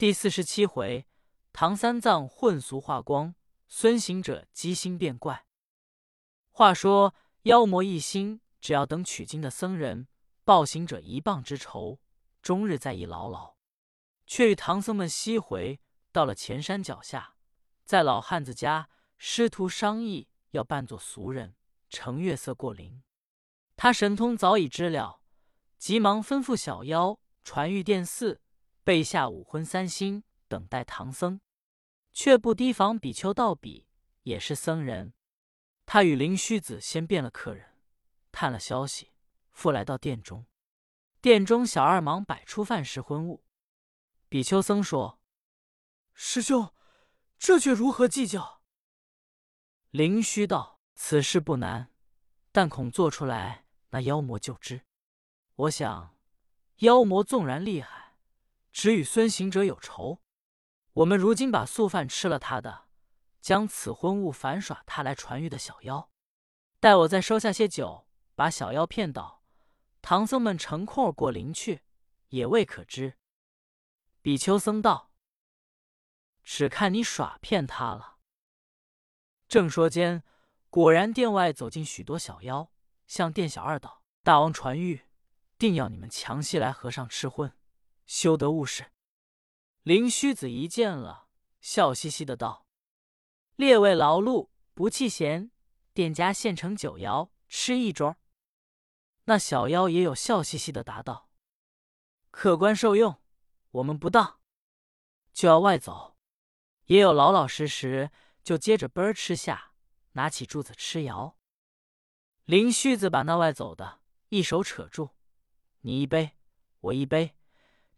第四十七回，唐三藏混俗化光，孙行者机心变怪。话说妖魔一心，只要等取经的僧人报行者一棒之仇，终日在意牢牢。却与唐僧们西回到了前山脚下，在老汉子家，师徒商议要扮作俗人，乘月色过灵。他神通早已知了，急忙吩咐小妖传玉殿寺，备下五荤三星，等待唐僧。却不提防比丘道比也是僧人，他与灵虚子先变了客人，探了消息，复来到殿中。殿中小二忙摆出饭食荤物。比丘僧说：“师兄，这却如何计较？”灵虚道：“此事不难，但恐做出来。”那妖魔就知。我想，妖魔纵然厉害，只与孙行者有仇。我们如今把素饭吃了他的，将此婚物反耍他来传玉的小妖。待我再收下些酒，把小妖骗倒，唐僧们乘空过林去，也未可知。比丘僧道：“只看你耍骗他了。”正说间，果然殿外走进许多小妖。向店小二道：“大王传谕，定要你们强袭来和尚吃荤，休得误事。”灵虚子一见了，笑嘻嘻的道：“列位劳碌，不弃嫌，店家现成酒肴，吃一桌。”那小妖也有笑嘻嘻的答道：“客官受用，我们不当，就要外走。”也有老老实实就接着奔儿吃下，拿起柱子吃肴。林须子把那外走的一手扯住，你一杯，我一杯，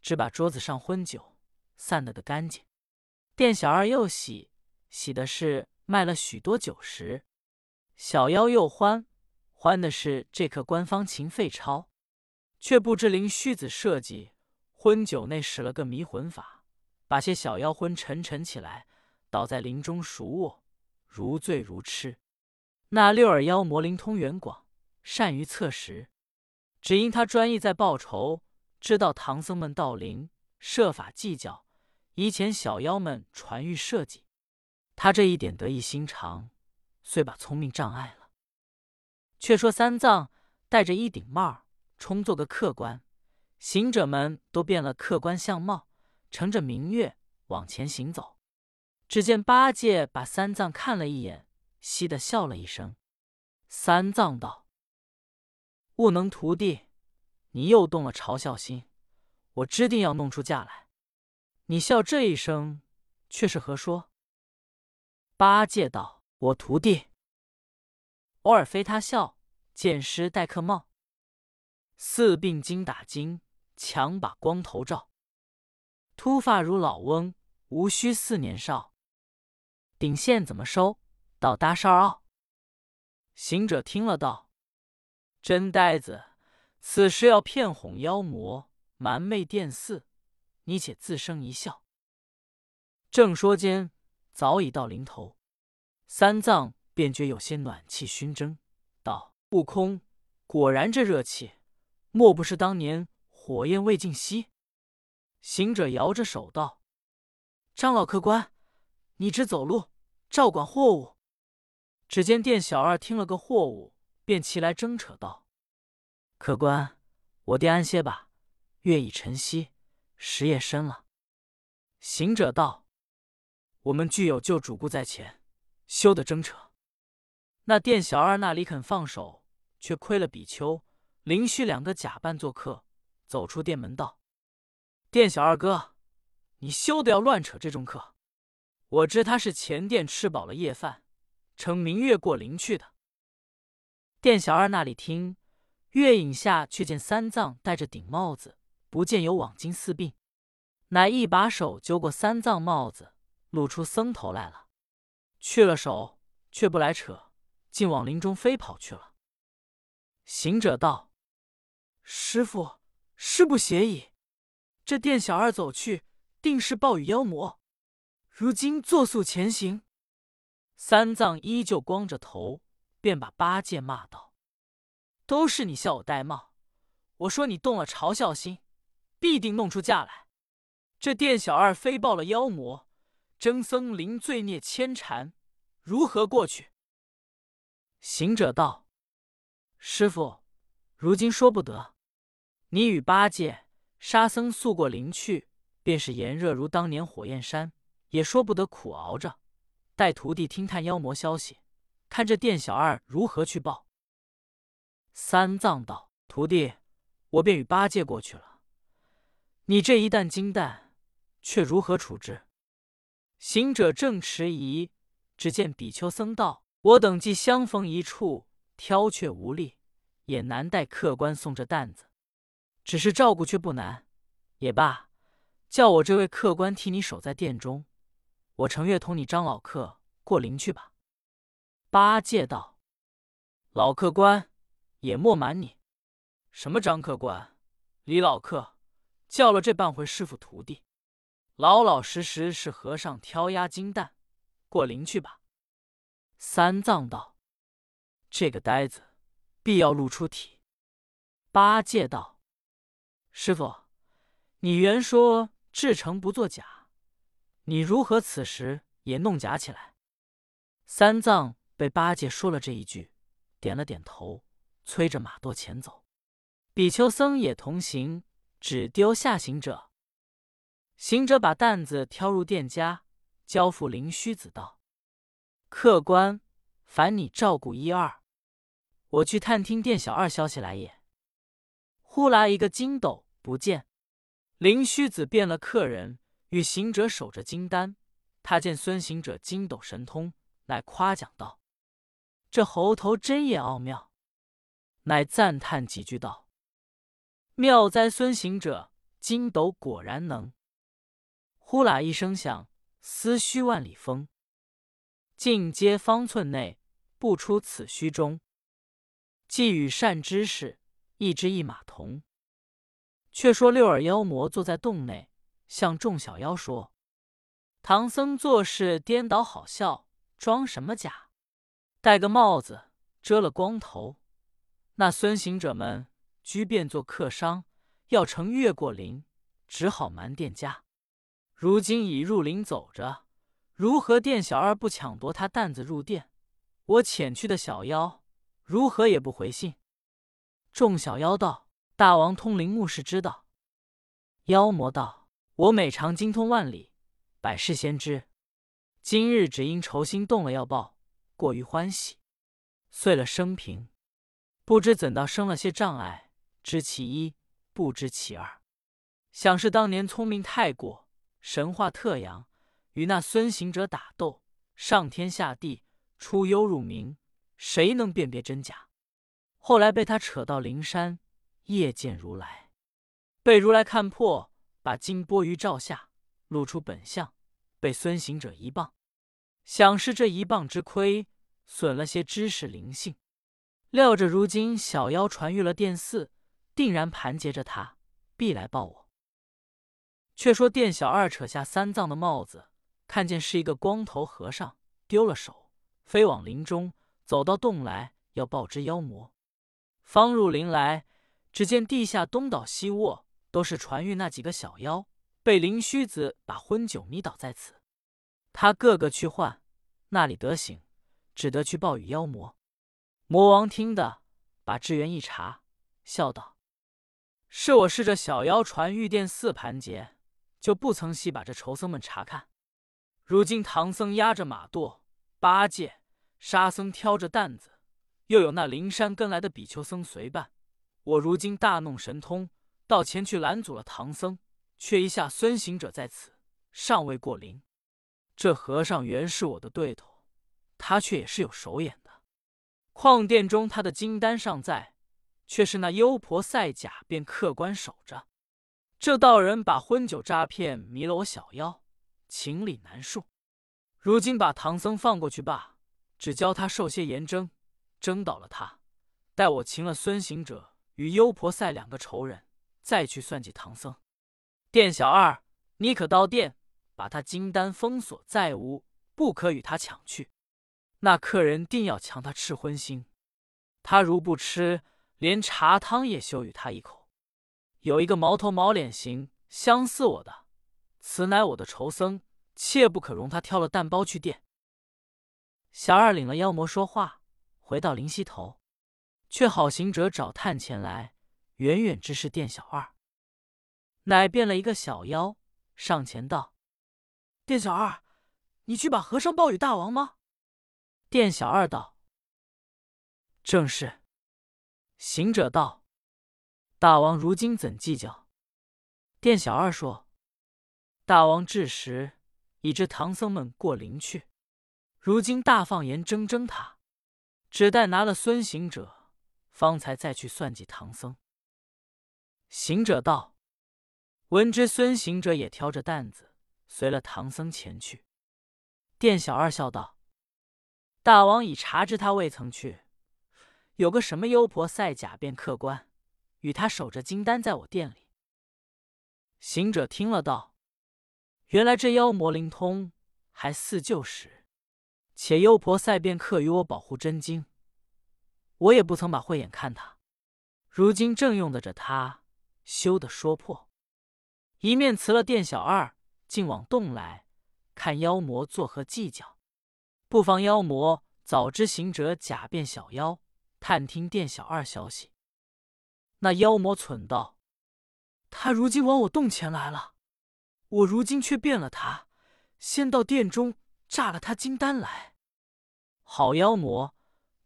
只把桌子上荤酒散得个干净。店小二又喜，喜的是卖了许多酒食。小妖又欢，欢的是这颗官方勤费钞。却不知林虚子设计荤酒内使了个迷魂法，把些小妖昏沉沉起来，倒在林中熟卧，如醉如痴。那六耳妖魔灵通远广，善于测时，只因他专意在报仇，知道唐僧们到灵，设法计较，以前小妖们传谕设计。他这一点得意心肠，虽把聪明障碍了。却说三藏戴着一顶帽，充作个客官，行者们都变了客官相貌，乘着明月往前行走。只见八戒把三藏看了一眼。嘻的笑了一声，三藏道：“悟能徒弟，你又动了嘲笑心，我知定要弄出架来。你笑这一声，却是何说？”八戒道：“我徒弟，偶尔非他笑，见师戴客帽，四鬓精打金，强把光头照，秃发如老翁，无须似年少。顶线怎么收？”到搭哨傲，行者听了道：“真呆子，此时要骗哄妖魔，瞒昧殿寺，你且自生一笑。”正说间，早已到临头，三藏便觉有些暖气熏蒸，道：“悟空，果然这热气，莫不是当年火焰未尽息？”行者摇着手道：“张老客官，你只走路，照管货物。”只见店小二听了个货物，便齐来争扯道：“客官，我爹安歇吧，月已晨曦，时夜深了。”行者道：“我们具有救主顾在前，休得争扯。”那店小二那里肯放手，却亏了比丘、灵虚两个假扮做客，走出店门道：“店小二哥，你休得要乱扯这种客，我知他是前店吃饱了夜饭。”乘明月过林去的，店小二那里听，月影下却见三藏戴着顶帽子，不见有网巾四鬓，乃一把手揪过三藏帽子，露出僧头来了。去了手，却不来扯，竟往林中飞跑去了。行者道：“师傅，师不邪矣。这店小二走去，定是暴雨妖魔。如今作速前行。”三藏依旧光着头，便把八戒骂道：“都是你笑我戴帽！我说你动了嘲笑心，必定弄出架来。这店小二非报了妖魔，真僧临罪孽牵缠，如何过去？”行者道：“师傅，如今说不得。你与八戒、沙僧速过灵去，便是炎热如当年火焰山，也说不得苦熬着。待徒弟听探妖魔消息，看这店小二如何去报。”三藏道：“徒弟，我便与八戒过去了。你这一担金蛋，却如何处置？”行者正迟疑，只见比丘僧道：“我等既相逢一处，挑却无力，也难带客官送这担子。只是照顾却不难。也罢，叫我这位客官替你守在殿中，我程月同你张老客过灵去吧。”八戒道：“老客官。”也莫瞒你，什么张客官、李老客，叫了这半回师傅徒弟，老老实实是和尚挑压金蛋，过灵去吧。三藏道：“这个呆子，必要露出体。”八戒道：“师傅，你原说至诚不作假，你如何此时也弄假起来？”三藏被八戒说了这一句，点了点头。催着马垛前走，比丘僧也同行，只丢下行者。行者把担子挑入店家，交付灵虚子道：“客官，烦你照顾一二，我去探听店小二消息来也。”忽来一个筋斗不见，灵虚子变了客人，与行者守着金丹。他见孙行者筋斗神通，乃夸奖道：“这猴头真也奥妙。”乃赞叹几句道：“妙哉，孙行者，筋斗果然能。”呼啦一声响，思虚万里风，尽皆方寸内，不出此虚中。既与善知识，一只一马同。却说六耳妖魔坐在洞内，向众小妖说：“唐僧做事颠倒好笑，装什么假？戴个帽子遮了光头。”那孙行者们居变作客商，要乘越过林，只好瞒店家。如今已入林走着，如何店小二不抢夺他担子入店？我遣去的小妖如何也不回信？众小妖道：“大王通灵目视知道。”妖魔道：“我每常精通万里，百事先知。今日只因愁心动了要报，过于欢喜，遂了生平。”不知怎道生了些障碍，知其一，不知其二。想是当年聪明太过，神话特扬，与那孙行者打斗，上天下地，出幽入明，谁能辨别真假？后来被他扯到灵山，夜见如来，被如来看破，把金钵盂照下，露出本相，被孙行者一棒。想是这一棒之亏，损了些知识灵性。料着如今小妖传遇了殿寺，定然盘结着他，必来报我。却说店小二扯下三藏的帽子，看见是一个光头和尚，丢了手，飞往林中，走到洞来，要报知妖魔。方入林来，只见地下东倒西卧，都是传玉那几个小妖，被灵虚子把昏酒迷倒在此。他个个去唤，那里得醒，只得去报与妖魔。魔王听得，把智源一查，笑道：“是我试着小妖传玉殿寺盘结，就不曾细把这仇僧们查看。如今唐僧压着马垛，八戒、沙僧挑着担子，又有那灵山跟来的比丘僧随伴，我如今大弄神通，到前去拦阻了唐僧，却一下孙行者在此，尚未过灵。这和尚原是我的对头，他却也是有手眼。”矿殿中，他的金丹尚在，却是那幽婆赛甲便客官守着。这道人把昏酒诈骗，迷了我小妖，情理难恕。如今把唐僧放过去罢，只教他受些严征，征倒了他，待我擒了孙行者与幽婆赛两个仇人，再去算计唐僧。店小二，你可到店，把他金丹封锁在屋，不可与他抢去。那客人定要强他吃荤腥，他如不吃，连茶汤也休与他一口。有一个毛头毛脸型相似我的，此乃我的仇僧，切不可容他挑了蛋包去殿。”小二领了妖魔说话，回到灵溪头，却好行者找探前来，远远之是店小二，乃变了一个小妖，上前道：“店小二，你去把和尚报与大王吗？”店小二道：“正是。”行者道：“大王如今怎计较？”店小二说：“大王至时已知唐僧们过灵去。”如今大放言争争他，只待拿了孙行者，方才再去算计唐僧。行者道：“闻知孙行者也挑着担子随了唐僧前去。”店小二笑道：“大王已察知他未曾去，有个什么幽婆赛假变客官，与他守着金丹在我店里。”行者听了道：“原来这妖魔灵通，还似旧时。”且幽婆赛便客与我保护真经，我也不曾把慧眼看他。如今正用得着他，休得说破。一面辞了店小二，竟往洞来，看妖魔作何计较。不妨妖魔早知行者假变小妖，探听店小二消息。那妖魔忖道：“他如今往我洞前来了，我如今却变了他，先到殿中。”炸了他金丹来，好妖魔！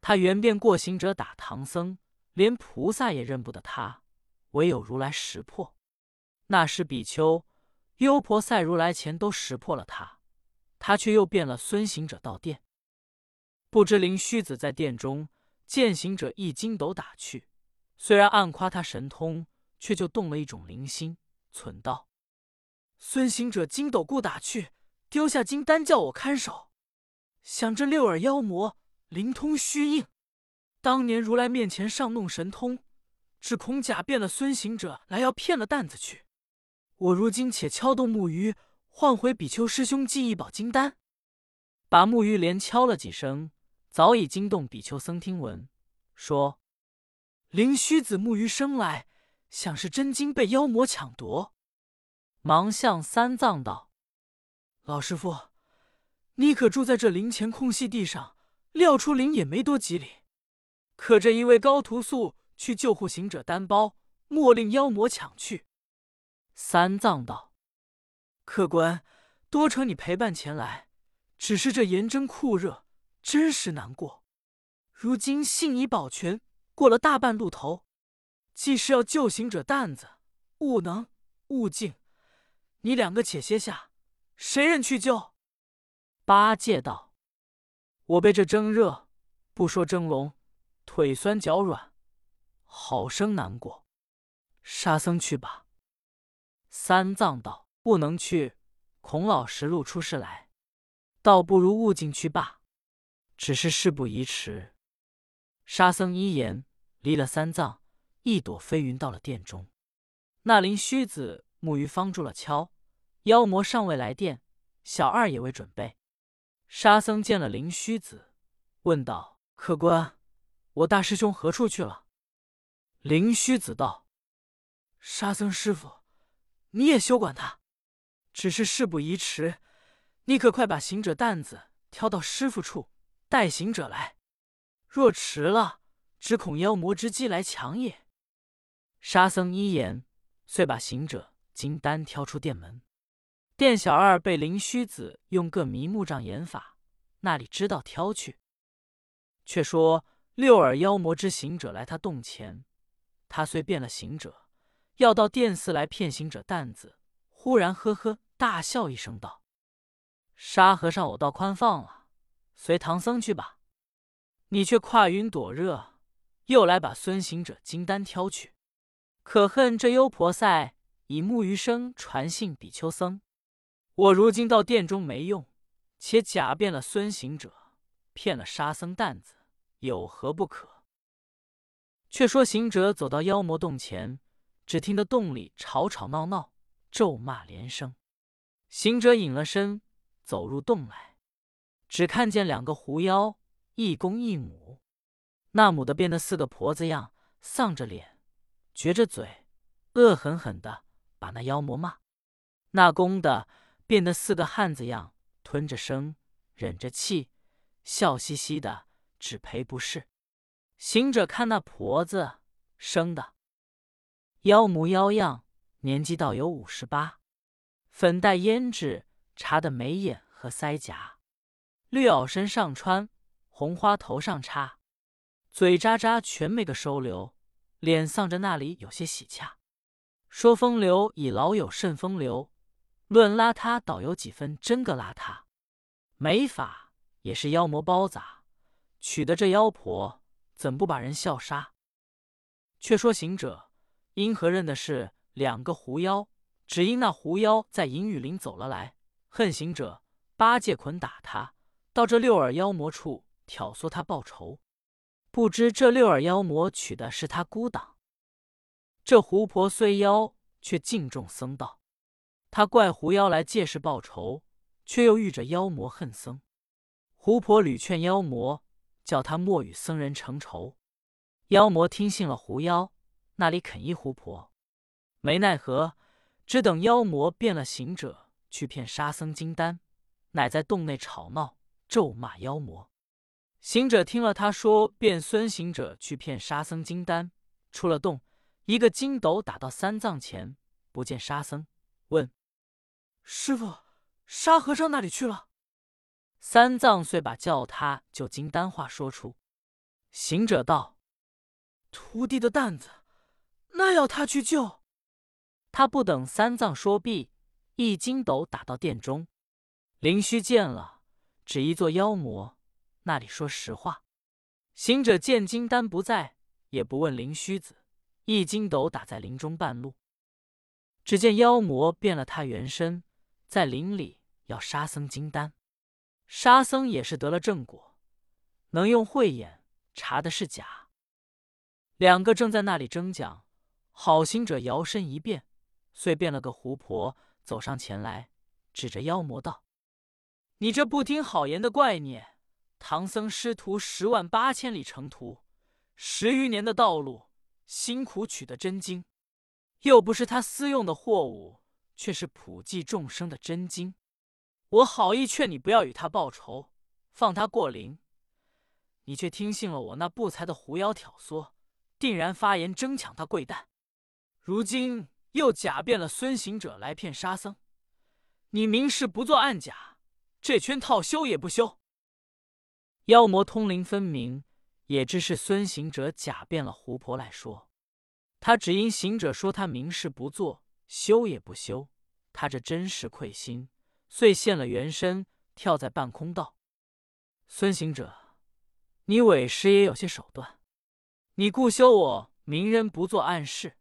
他原变过行者打唐僧，连菩萨也认不得他，唯有如来识破。那时比丘、优婆塞如来前都识破了他，他却又变了孙行者到殿。不知灵虚子在殿中见行者一筋斗打去，虽然暗夸他神通，却就动了一种灵心，忖道：孙行者筋斗故打去。丢下金丹叫我看守，想这六耳妖魔灵通虚应，当年如来面前上弄神通，只恐假变了孙行者来要骗了担子去。我如今且敲动木鱼，换回比丘师兄记忆宝金丹。把木鱼连敲了几声，早已惊动比丘僧听闻，说灵虚子木鱼生来，想是真经被妖魔抢夺，忙向三藏道。老师傅，你可住在这灵前空隙地上，撂出灵也没多几里。可这一位高徒素去救护行者单包，莫令妖魔抢去。三藏道：“客官，多承你陪伴前来，只是这炎蒸酷热，真是难过。如今信已保全，过了大半路头，既是要救行者担子，勿能勿静。你两个且歇下。”谁人去救？八戒道：“我被这蒸热，不说蒸笼，腿酸脚软，好生难过。沙僧去吧。”三藏道：“不能去，孔老实路出事来，倒不如悟进去罢。只是事不宜迟。”沙僧一言，离了三藏，一朵飞云到了殿中。那灵虚子木鱼方住了敲。妖魔尚未来电，小二也未准备。沙僧见了灵虚子，问道：“客官，我大师兄何处去了？”灵虚子道：“沙僧师傅，你也休管他，只是事不宜迟，你可快把行者担子挑到师傅处，带行者来。若迟了，只恐妖魔之机来抢也。”沙僧一言，遂把行者金丹挑出殿门。店小二被灵虚子用个迷目障眼法，那里知道挑去？却说六耳妖魔之行者来他洞前，他虽变了行者，要到殿寺来骗行者担子，忽然呵呵大笑一声道：“沙和尚，我倒宽放了，随唐僧去吧。你却跨云躲热，又来把孙行者金丹挑去。可恨这幽婆塞以木鱼声传信比丘僧。”我如今到殿中没用，且假变了孙行者，骗了沙僧担子，有何不可？却说行者走到妖魔洞前，只听得洞里吵吵闹闹，咒骂连声。行者隐了身，走入洞来，只看见两个狐妖，一公一母。那母的变得似个婆子样，丧着脸，撅着嘴，恶狠狠的把那妖魔骂。那公的变得四个汉子样，吞着声，忍着气，笑嘻嘻的，只赔不是。行者看那婆子生的，妖模妖样，年纪倒有五十八，粉黛胭脂，茶的眉眼和腮颊，绿袄身上穿，红花头上插，嘴喳喳全没个收留，脸丧着那里有些喜洽。说风流已老有甚风流，论邋遢倒有几分真个邋遢。没法也是妖魔包杂，娶的这妖婆。怎不把人笑杀？却说行者因何认的是两个狐妖？只因那狐妖在银雨林走了来，恨行者，八戒捆打他，到这六耳妖魔处挑唆他报仇。不知这六耳妖魔娶的是他姑党。这狐婆虽妖，却敬重僧道。他怪狐妖来借势报仇，却又遇着妖魔恨僧。狐婆屡劝妖魔。叫他莫与僧人成仇。妖魔听信了狐妖，那里肯依狐婆？没奈何，只等妖魔变了行者去骗沙僧金丹，乃在洞内吵闹，咒骂妖魔。行者听了他说变孙行者去骗沙僧金丹，出了洞，一个筋斗打到三藏前，不见沙僧，问师傅：“沙和尚那里去了？”三藏遂把叫他救金丹话说出。行者道：“徒弟的担子，那要他去救？”他不等三藏说毕，一筋斗打到殿中。灵虚见了，只一座妖魔，那里说实话。行者见金丹不在，也不问灵虚子，一筋斗打在林中半路。只见妖魔变了他原身，在林里要杀僧金丹。沙僧也是得了正果，能用慧眼查的是假。两个正在那里争讲，好行者摇身一变，遂变了个狐婆，走上前来，指着妖魔道：“你这不听好言的怪孽！唐僧师徒十万八千里程途，十余年的道路，辛苦取得真经，又不是他私用的货物，却是普济众生的真经。”我好意劝你不要与他报仇，放他过灵，你却听信了我那不才的狐妖挑唆，定然发言争抢他贵担。如今又假变了孙行者来骗沙僧，你明事不做暗假，这圈套修也不修。妖魔通灵分明，也知是孙行者假变了狐婆来说，他只因行者说他明事不做，修也不修，他这真是愧心。遂现了原身，跳在半空道：“孙行者，你委实也有些手段。你故休我明人不做暗事，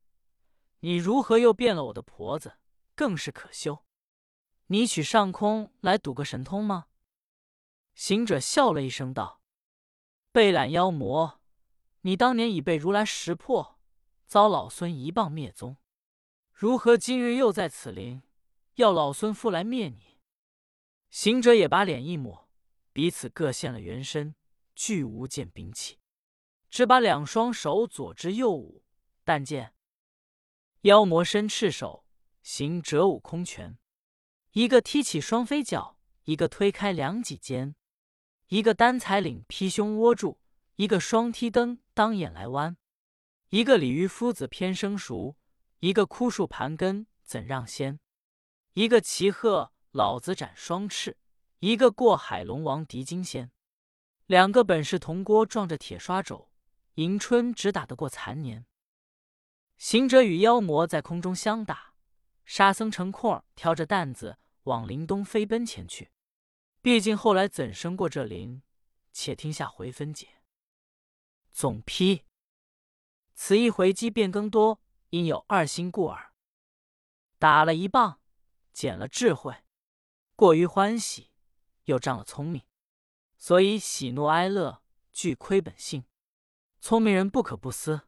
你如何又变了我的婆子？更是可羞。你取上空来赌个神通吗？”行者笑了一声道：“被懒妖魔，你当年已被如来识破，遭老孙一棒灭宗，如何今日又在此林，要老孙复来灭你？”行者也把脸一抹，彼此各现了原身，俱无见兵器，只把两双手左支右舞。但见妖魔伸赤手，行折舞空拳；一个踢起双飞脚，一个推开两脊间；一个单彩领披胸窝住，一个双踢蹬当眼来弯；一个鲤鱼夫子偏生熟，一个枯树盘根怎让先；一个骑鹤。老子斩双翅，一个过海龙王敌金仙，两个本是铜锅撞着铁刷肘，迎春只打得过残年。行者与妖魔在空中相打，沙僧乘空挑着担子往林东飞奔前去。毕竟后来怎生过这林？且听下回分解。总批：此一回机变更多，因有二心故耳。打了一棒，减了智慧。过于欢喜，又仗了聪明，所以喜怒哀乐俱亏本性。聪明人不可不思。